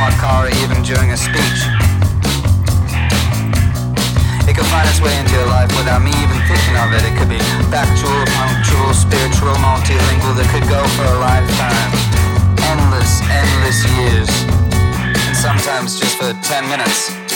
behind car, or even during a speech. It could find its way into your life without me even thinking of it. It could be factual, punctual, spiritual, multilingual, that could go for a lifetime. Endless, endless years. And sometimes just for 10 minutes.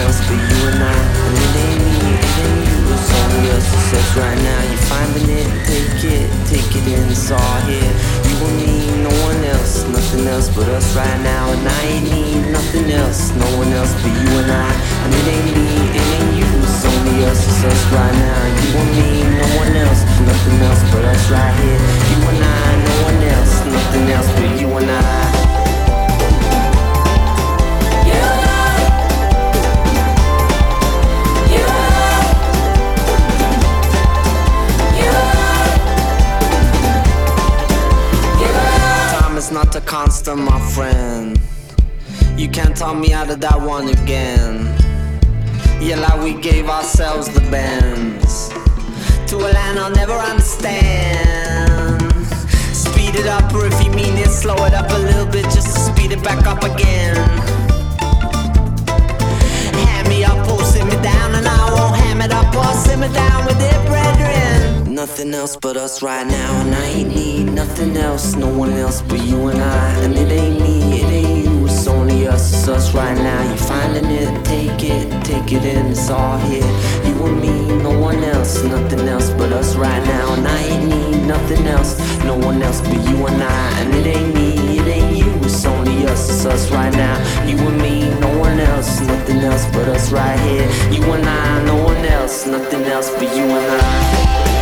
Else, no one else but you and I. And it ain't me, it ain't you, it's only us, us right now. You're finding it, take it, take it in, it's all here. You and me, no one else, nothing else but us right now. And I ain't need nothing else, no one else but you and I. And it ain't me, it ain't you, it's only us, it's us right now. You and me, no one else, nothing else but us right here. You and I, no one else, nothing else but you and I. not a constant, my friend. You can't talk me out of that one again. Yeah, like we gave ourselves the bends to a land I'll never understand. Speed it up, or if you mean it, slow it up a little bit just to speed it back up again. Hand me up or sit me down, and I won't ham it up or sit me down with it, brethren. Nothing else but us right now, and I ain't need nothing else, no one else but you and I. And it ain't me, it ain't you, it's only us, it's us right now. You finding it, take it, take it in, it's all here. You and me, no one else, nothing else but us right now. And I ain't need nothing else, no one else but you and I. And it ain't me, it ain't you, it's only us, it's us right now. You and me, no one else, nothing else but us right here. You and I, no one else, nothing else but you and I.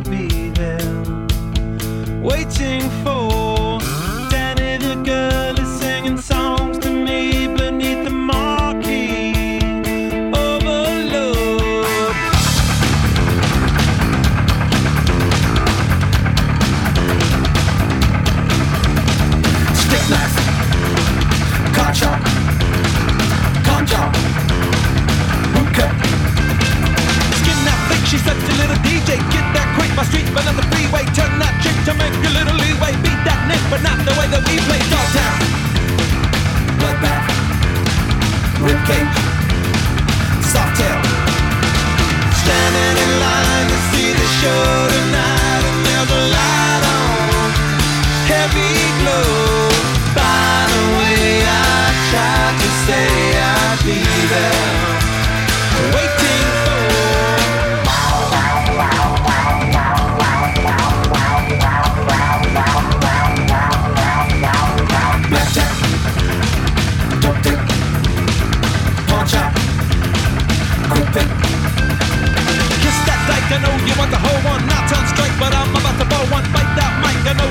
I'd be there waiting for ribcage. Soft tail. Standing in line to see the show.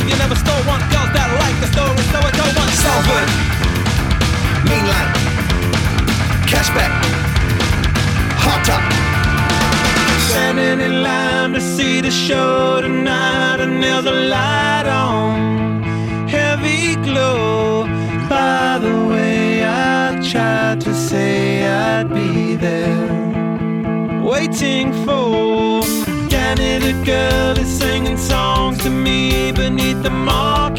You never stole one girls that like the story, so I don't want Salford. Mean light. Cashback. Hot top. Standing in line to see the show tonight, and there's a light on. Heavy glow. By the way, I tried to say I'd be there. Waiting for tiny little girl is singing songs to me beneath the market.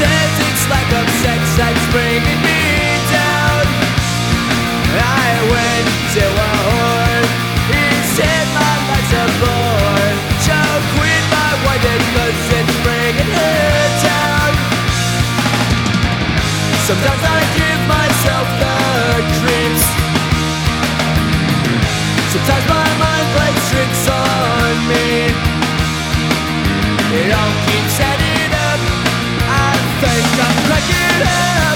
Sentence lack of sex that's bringing me down. I went to a whore. He said my life's a bore. So quit my wife because it's bringing her down. Sometimes I Yeah.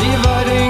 Dividing